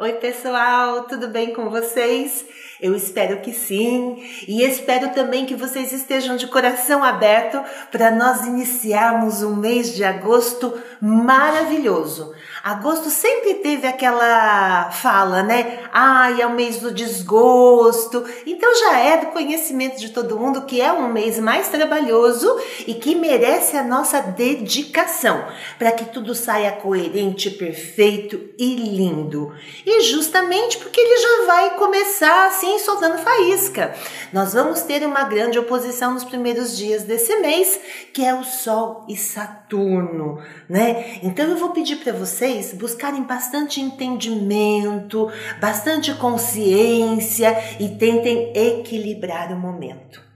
Oi, pessoal, tudo bem com vocês? Eu espero que sim, e espero também que vocês estejam de coração aberto para nós iniciarmos um mês de agosto maravilhoso. Agosto sempre teve aquela fala, né? Ai, é o mês do desgosto. Então já é do conhecimento de todo mundo que é um mês mais trabalhoso e que merece a nossa dedicação para que tudo saia coerente, perfeito e lindo. E justamente porque ele já vai começar assim soltando faísca. Nós vamos ter uma grande oposição nos primeiros dias desse mês, que é o Sol e Saturno, né? Então eu vou pedir para vocês buscarem bastante entendimento, bastante consciência e tentem equilibrar o momento.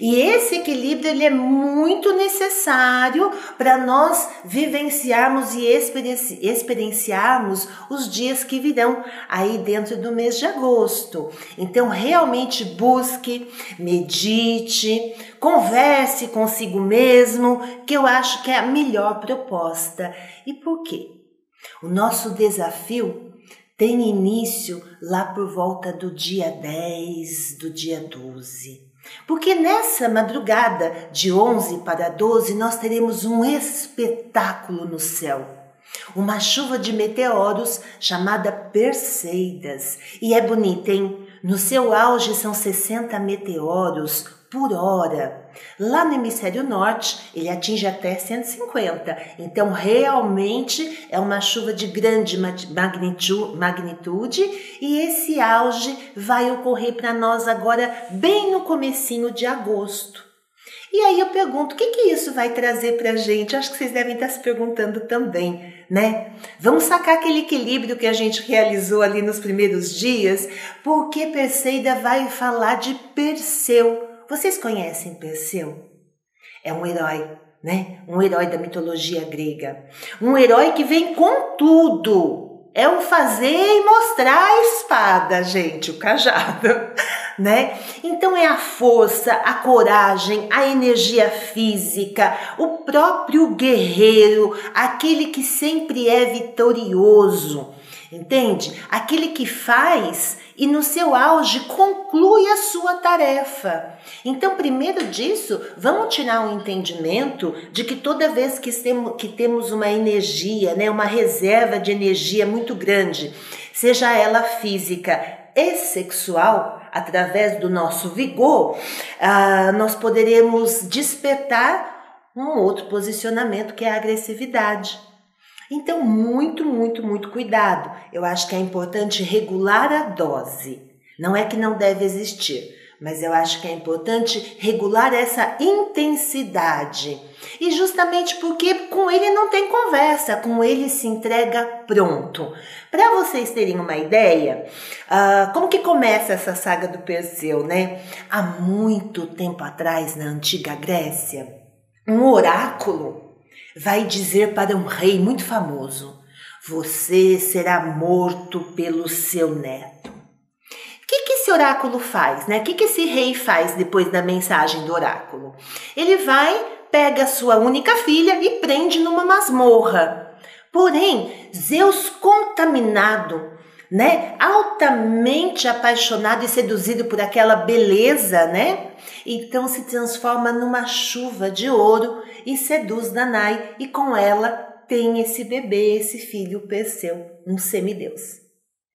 E esse equilíbrio ele é muito necessário para nós vivenciarmos e experienciarmos os dias que virão aí dentro do mês de agosto. Então realmente busque, medite, converse consigo mesmo, que eu acho que é a melhor proposta. E por quê? O nosso desafio tem início lá por volta do dia 10, do dia 12. Porque nessa madrugada de 11 para 12 nós teremos um espetáculo no céu. Uma chuva de meteoros chamada Perseidas. E é bonita, hein? No seu auge são 60 meteoros por hora. Lá no hemisfério norte, ele atinge até 150. Então, realmente é uma chuva de grande magnitude e esse auge vai ocorrer para nós agora bem no comecinho de agosto. E aí eu pergunto, o que, que isso vai trazer para a gente? Acho que vocês devem estar se perguntando também, né? Vamos sacar aquele equilíbrio que a gente realizou ali nos primeiros dias, porque Perseida vai falar de Perseu, vocês conhecem Perseu? É um herói, né? Um herói da mitologia grega. Um herói que vem com tudo. É o fazer e mostrar a espada, gente, o cajado, né? Então é a força, a coragem, a energia física, o próprio guerreiro, aquele que sempre é vitorioso entende? Aquele que faz e no seu auge conclui a sua tarefa. Então, primeiro disso, vamos tirar um entendimento de que toda vez que temos, que temos uma energia, né, uma reserva de energia muito grande, seja ela física e sexual, através do nosso vigor, ah, nós poderemos despertar um outro posicionamento que é a agressividade. Então, muito, muito, muito cuidado. Eu acho que é importante regular a dose. Não é que não deve existir, mas eu acho que é importante regular essa intensidade. E justamente porque com ele não tem conversa, com ele se entrega pronto. Para vocês terem uma ideia, uh, como que começa essa saga do Perseu, né? Há muito tempo atrás, na antiga Grécia, um oráculo vai dizer para um rei muito famoso: Você será morto pelo seu neto. O que, que esse oráculo faz? Né? O que, que esse rei faz depois da mensagem do oráculo? Ele vai, pega a sua única filha e prende numa masmorra. Porém, Zeus contaminado né? Altamente apaixonado e seduzido por aquela beleza, né? Então se transforma numa chuva de ouro e seduz Danai e com ela tem esse bebê, esse filho Perseu, um semideus.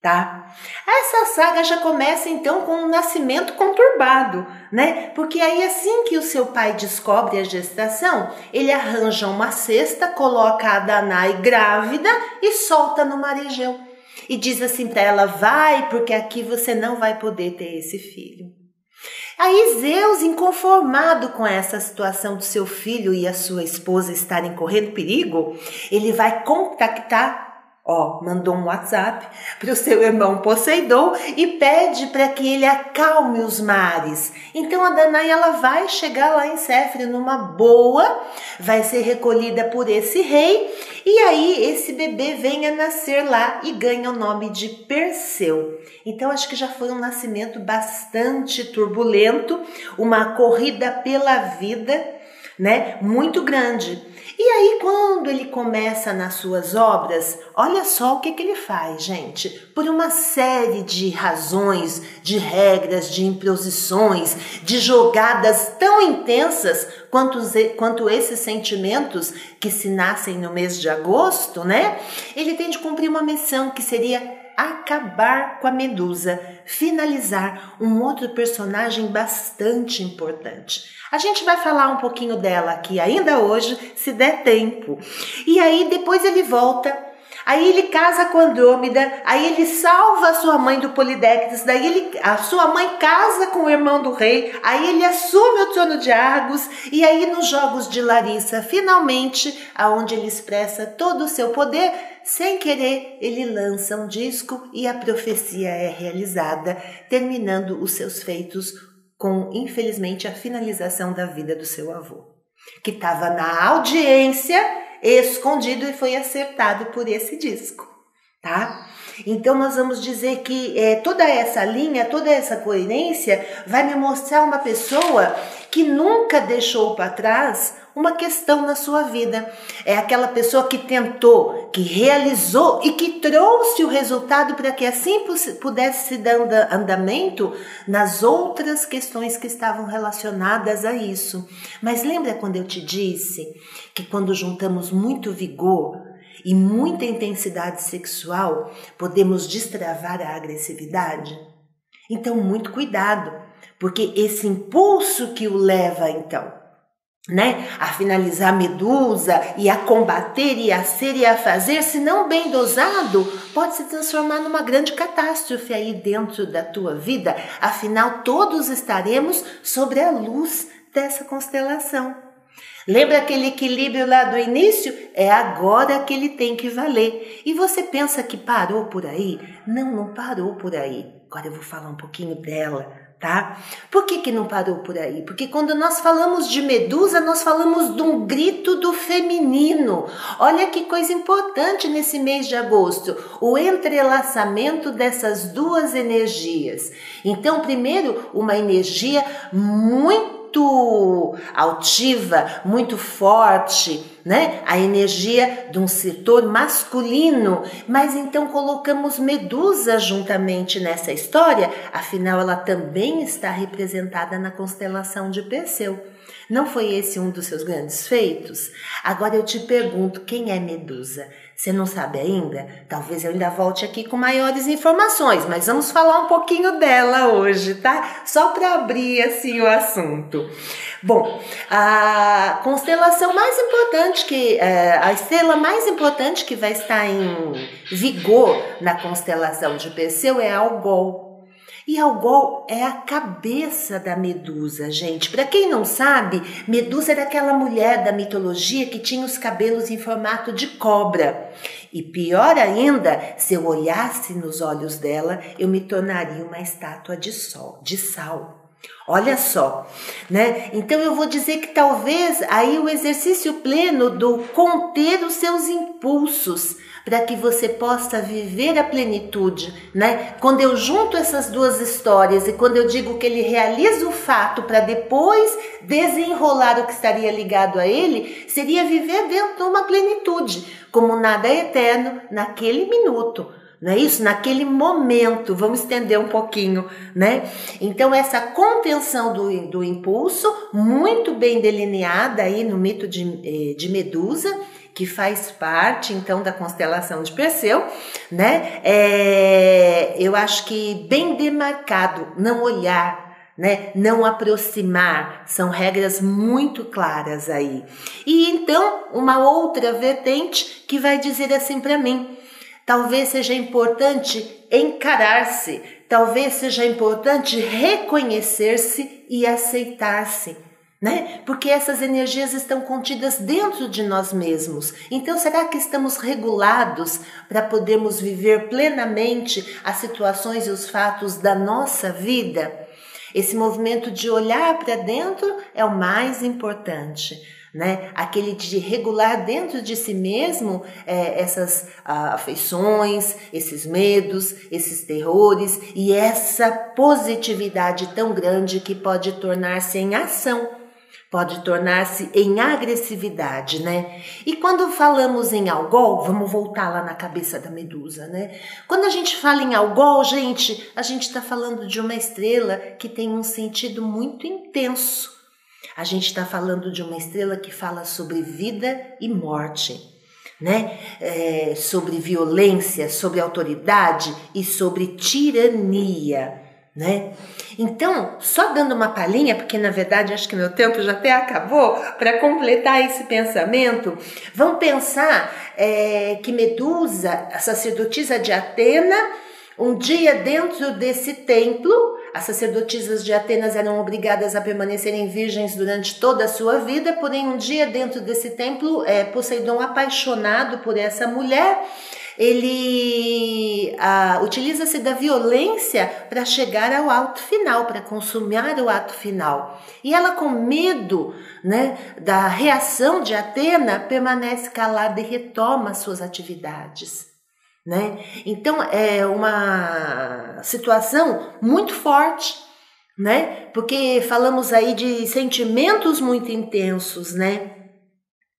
Tá? Essa saga já começa então com um nascimento conturbado, né? Porque aí assim que o seu pai descobre a gestação, ele arranja uma cesta, coloca a Danai grávida e solta no marejão e diz assim para ela: vai, porque aqui você não vai poder ter esse filho. Aí Zeus, inconformado com essa situação do seu filho e a sua esposa estarem correndo perigo, ele vai contactar Ó, mandou um WhatsApp para o seu irmão Poseidon e pede para que ele acalme os mares. Então a Danae ela vai chegar lá em Céfiro numa boa, vai ser recolhida por esse rei e aí esse bebê vem a nascer lá e ganha o nome de Perseu. Então acho que já foi um nascimento bastante turbulento, uma corrida pela vida, né? Muito grande. E aí, quando ele começa nas suas obras, olha só o que, que ele faz, gente. Por uma série de razões, de regras, de imposições, de jogadas tão intensas quanto, quanto esses sentimentos que se nascem no mês de agosto, né? Ele tem de cumprir uma missão que seria acabar com a Medusa, finalizar um outro personagem bastante importante. A gente vai falar um pouquinho dela aqui ainda hoje, se der tempo. E aí depois ele volta Aí ele casa com Andrômeda, aí ele salva a sua mãe do Polidectes, daí ele, a sua mãe casa com o irmão do rei, aí ele assume o trono de Argos, e aí nos Jogos de Larissa, finalmente, aonde ele expressa todo o seu poder, sem querer, ele lança um disco e a profecia é realizada, terminando os seus feitos com, infelizmente, a finalização da vida do seu avô, que estava na audiência, escondido e foi acertado por esse disco, tá? Então nós vamos dizer que é, toda essa linha, toda essa coerência vai me mostrar uma pessoa que nunca deixou para trás uma questão na sua vida. É aquela pessoa que tentou, que realizou e que trouxe o resultado para que assim pudesse se dar andamento nas outras questões que estavam relacionadas a isso. Mas lembra quando eu te disse que quando juntamos muito vigor, e muita intensidade sexual, podemos destravar a agressividade? Então, muito cuidado, porque esse impulso que o leva, então, né, a finalizar a medusa e a combater e a ser e a fazer, se não bem dosado, pode se transformar numa grande catástrofe aí dentro da tua vida. Afinal, todos estaremos sobre a luz dessa constelação. Lembra aquele equilíbrio lá do início? É agora que ele tem que valer. E você pensa que parou por aí? Não, não parou por aí. Agora eu vou falar um pouquinho dela tá? Por que, que não parou por aí? Porque quando nós falamos de Medusa, nós falamos de um grito do feminino. Olha que coisa importante nesse mês de agosto, o entrelaçamento dessas duas energias. Então, primeiro, uma energia muito muito altiva, muito forte, né? A energia de um setor masculino, mas então colocamos Medusa juntamente nessa história, afinal ela também está representada na constelação de Perseu. Não foi esse um dos seus grandes feitos? Agora eu te pergunto, quem é Medusa? Você não sabe ainda? Talvez eu ainda volte aqui com maiores informações, mas vamos falar um pouquinho dela hoje, tá? Só para abrir assim o assunto. Bom, a constelação mais importante que é, a estrela mais importante que vai estar em vigor na constelação de Perseu é Algol. E Algol é a cabeça da Medusa, gente. Para quem não sabe, Medusa era aquela mulher da mitologia que tinha os cabelos em formato de cobra. E pior ainda, se eu olhasse nos olhos dela, eu me tornaria uma estátua de sol, de sal. Olha só, né? Então eu vou dizer que talvez aí o exercício pleno do conter os seus impulsos, para que você possa viver a plenitude, né? Quando eu junto essas duas histórias e quando eu digo que ele realiza o fato para depois desenrolar o que estaria ligado a ele, seria viver dentro de uma plenitude, como nada é eterno naquele minuto. Não é isso? Naquele momento, vamos estender um pouquinho, né? Então, essa contenção do, do impulso, muito bem delineada aí no mito de, eh, de Medusa, que faz parte então da constelação de Perseu, né? É, eu acho que bem demarcado, não olhar, né? Não aproximar, são regras muito claras aí. E então, uma outra vertente que vai dizer assim para mim: talvez seja importante encarar-se, talvez seja importante reconhecer-se e aceitar-se né? Porque essas energias estão contidas dentro de nós mesmos. Então, será que estamos regulados para podermos viver plenamente as situações e os fatos da nossa vida? Esse movimento de olhar para dentro é o mais importante. Né? Aquele de regular dentro de si mesmo é, essas ah, afeições, esses medos, esses terrores e essa positividade tão grande que pode tornar-se em ação pode tornar-se em agressividade, né? E quando falamos em algol, vamos voltar lá na cabeça da medusa, né? Quando a gente fala em algol, gente, a gente está falando de uma estrela que tem um sentido muito intenso. A gente está falando de uma estrela que fala sobre vida e morte, né? É, sobre violência, sobre autoridade e sobre tirania né? Então, só dando uma palhinha, porque na verdade acho que meu tempo já até acabou, para completar esse pensamento, vamos pensar é, que Medusa, a sacerdotisa de Atena, um dia dentro desse templo, as sacerdotisas de Atenas eram obrigadas a permanecerem virgens durante toda a sua vida, porém, um dia dentro desse templo, é, Poseidon, apaixonado por essa mulher, ele ah, utiliza-se da violência para chegar ao ato final, para consumar o ato final. E ela, com medo né, da reação de Atena, permanece calada e retoma suas atividades. Né? Então é uma situação muito forte, né? Porque falamos aí de sentimentos muito intensos, né?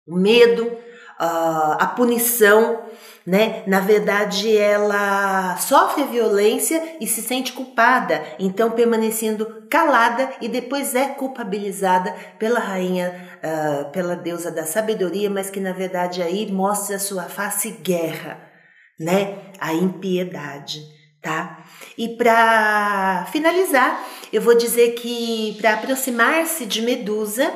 O medo, a punição, né? Na verdade, ela sofre violência e se sente culpada, então permanecendo calada e depois é culpabilizada pela rainha, uh, pela deusa da sabedoria, mas que na verdade aí mostra sua face guerra, né? A impiedade, tá? E para finalizar, eu vou dizer que para aproximar-se de Medusa,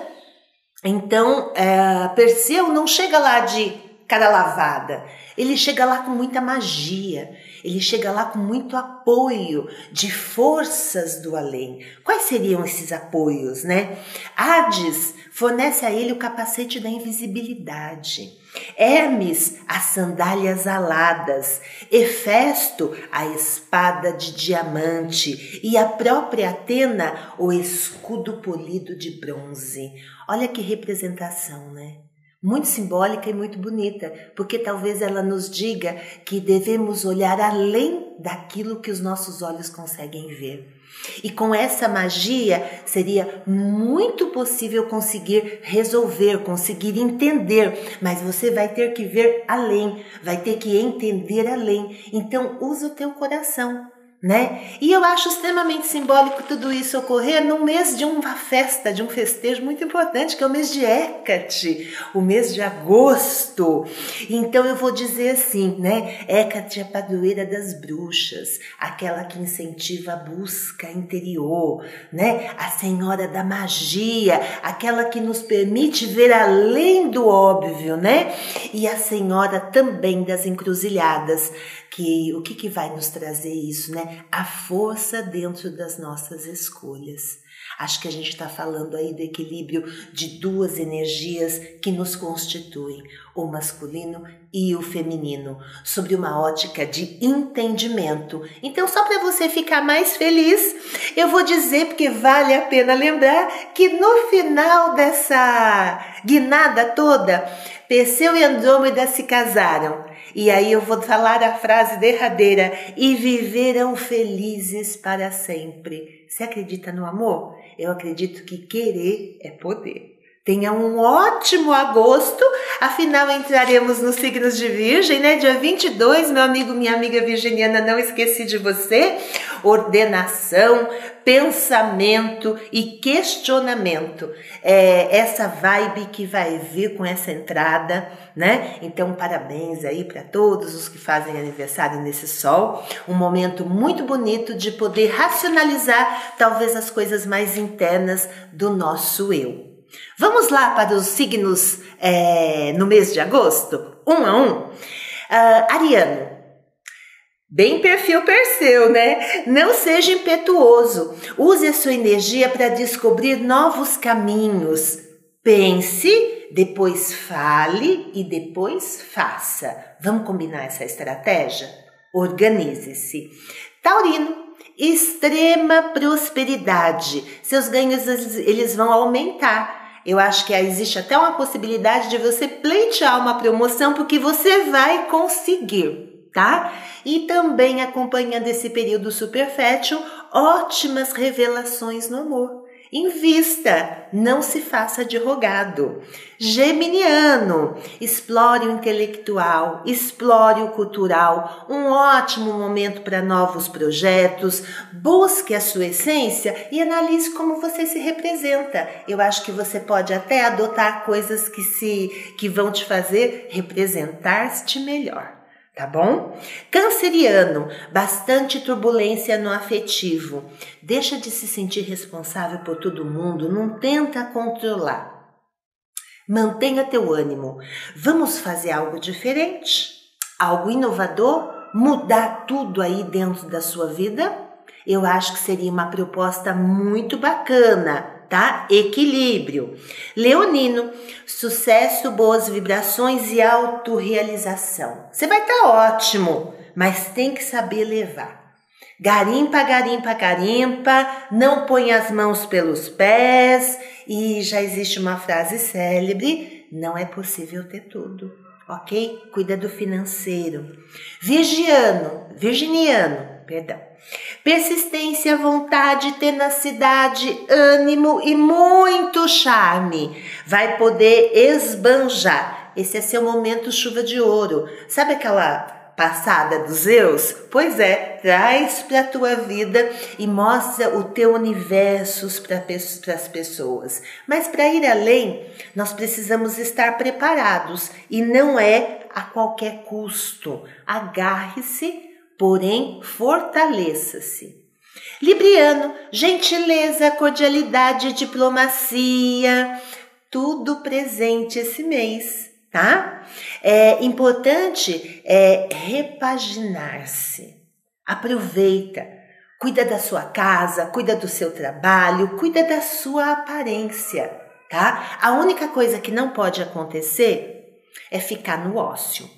então é, Perseu não chega lá de cara lavada. Ele chega lá com muita magia, ele chega lá com muito apoio de forças do além. Quais seriam esses apoios, né? Hades fornece a ele o capacete da invisibilidade. Hermes, as sandálias aladas, Hefesto, a espada de diamante e a própria Atena, o escudo polido de bronze. Olha que representação, né? Muito simbólica e muito bonita, porque talvez ela nos diga que devemos olhar além daquilo que os nossos olhos conseguem ver. E com essa magia seria muito possível conseguir resolver, conseguir entender, mas você vai ter que ver além, vai ter que entender além. Então, usa o teu coração né? E eu acho extremamente simbólico tudo isso ocorrer no mês de uma festa, de um festejo muito importante, que é o mês de Hecate, o mês de agosto. Então eu vou dizer assim, né? Hecate é a padroeira das bruxas, aquela que incentiva a busca interior, né? A senhora da magia, aquela que nos permite ver além do óbvio, né? E a senhora também das encruzilhadas, que o que, que vai nos trazer isso, né? A força dentro das nossas escolhas. Acho que a gente está falando aí do equilíbrio de duas energias que nos constituem, o masculino e o feminino, sobre uma ótica de entendimento. Então, só para você ficar mais feliz, eu vou dizer, porque vale a pena lembrar, que no final dessa guinada toda, Perseu e Andrômeda se casaram. E aí eu vou falar a frase derradeira: e viverão felizes para sempre. Você acredita no amor? Eu acredito que querer é poder. Tenha um ótimo agosto, afinal entraremos nos signos de Virgem, né? Dia 22, meu amigo, minha amiga virginiana, não esqueci de você. Ordenação, pensamento e questionamento. É essa vibe que vai vir com essa entrada, né? Então, parabéns aí para todos os que fazem aniversário nesse sol. Um momento muito bonito de poder racionalizar talvez as coisas mais internas do nosso eu. Vamos lá para os signos é, no mês de agosto? Um a um. Uh, Ariano, Bem perfil Perseu, né? Não seja impetuoso. Use a sua energia para descobrir novos caminhos. Pense, depois fale e depois faça. Vamos combinar essa estratégia? Organize-se. Taurino, extrema prosperidade. Seus ganhos eles vão aumentar. Eu acho que existe até uma possibilidade de você pleitear uma promoção porque você vai conseguir, tá? E também acompanhando esse período super fértil, ótimas revelações no amor. Invista, não se faça de rogado. Geminiano, explore o intelectual, explore o cultural, um ótimo momento para novos projetos. Busque a sua essência e analise como você se representa. Eu acho que você pode até adotar coisas que se que vão te fazer representar-te melhor tá bom? Canceriano, bastante turbulência no afetivo. Deixa de se sentir responsável por todo mundo, não tenta controlar. Mantenha teu ânimo. Vamos fazer algo diferente? Algo inovador? Mudar tudo aí dentro da sua vida? Eu acho que seria uma proposta muito bacana tá? Equilíbrio. Leonino, sucesso, boas vibrações e autorrealização. Você vai estar tá ótimo, mas tem que saber levar. Garimpa, garimpa, garimpa, não põe as mãos pelos pés. E já existe uma frase célebre: não é possível ter tudo, ok? Cuida do financeiro. Virgiano, virginiano, perdão. Persistência, vontade, tenacidade, ânimo e muito charme. Vai poder esbanjar. Esse é seu momento chuva de ouro. Sabe aquela passada dos Zeus? Pois é, traz para a tua vida e mostra o teu universo para as pessoas. Mas para ir além, nós precisamos estar preparados e não é a qualquer custo. Agarre-se porém fortaleça-se. Libriano, gentileza, cordialidade, diplomacia, tudo presente esse mês, tá? É importante é repaginar-se. Aproveita, cuida da sua casa, cuida do seu trabalho, cuida da sua aparência, tá? A única coisa que não pode acontecer é ficar no ócio,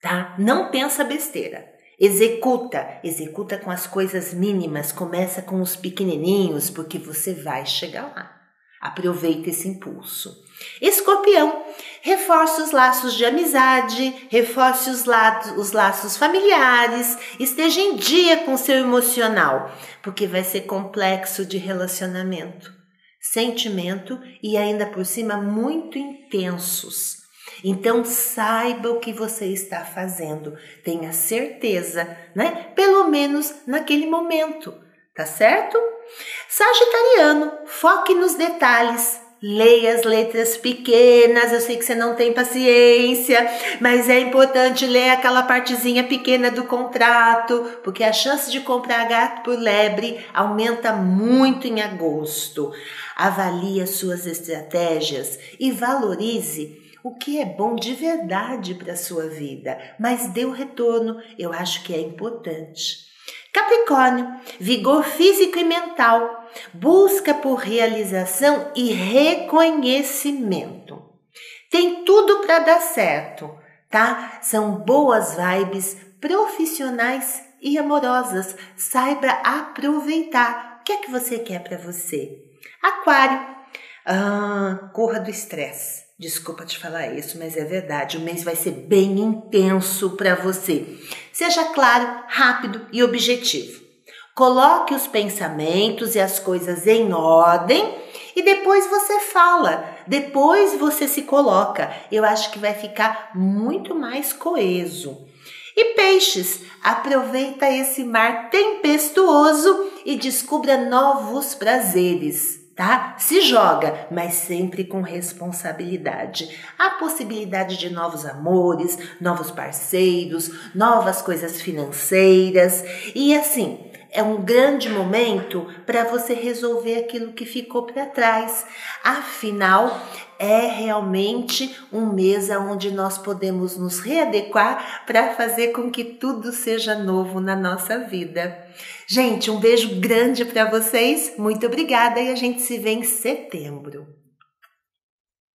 tá? Não pensa besteira. Executa, executa com as coisas mínimas, começa com os pequenininhos, porque você vai chegar lá. Aproveita esse impulso. Escorpião, reforce os laços de amizade, reforce os, laços, os laços familiares, esteja em dia com seu emocional, porque vai ser complexo de relacionamento, sentimento e ainda por cima muito intensos. Então saiba o que você está fazendo, tenha certeza, né? Pelo menos naquele momento, tá certo? Sagitariano, foque nos detalhes. Leia as letras pequenas. Eu sei que você não tem paciência, mas é importante ler aquela partezinha pequena do contrato, porque a chance de comprar gato por lebre aumenta muito em agosto. Avalie as suas estratégias e valorize o que é bom de verdade para a sua vida, mas dê o retorno, eu acho que é importante. Capricórnio, vigor físico e mental, busca por realização e reconhecimento. Tem tudo para dar certo, tá? São boas vibes profissionais e amorosas. Saiba aproveitar. O que é que você quer para você? Aquário, ah, corra do estresse. Desculpa te falar isso, mas é verdade. O mês vai ser bem intenso para você. Seja claro, rápido e objetivo. Coloque os pensamentos e as coisas em ordem e depois você fala, depois você se coloca. Eu acho que vai ficar muito mais coeso. E peixes, aproveita esse mar tempestuoso e descubra novos prazeres tá? Se joga, mas sempre com responsabilidade. Há possibilidade de novos amores, novos parceiros, novas coisas financeiras e assim. É um grande momento para você resolver aquilo que ficou para trás. Afinal, é realmente um mês onde nós podemos nos readequar para fazer com que tudo seja novo na nossa vida. Gente, um beijo grande para vocês, muito obrigada e a gente se vê em setembro.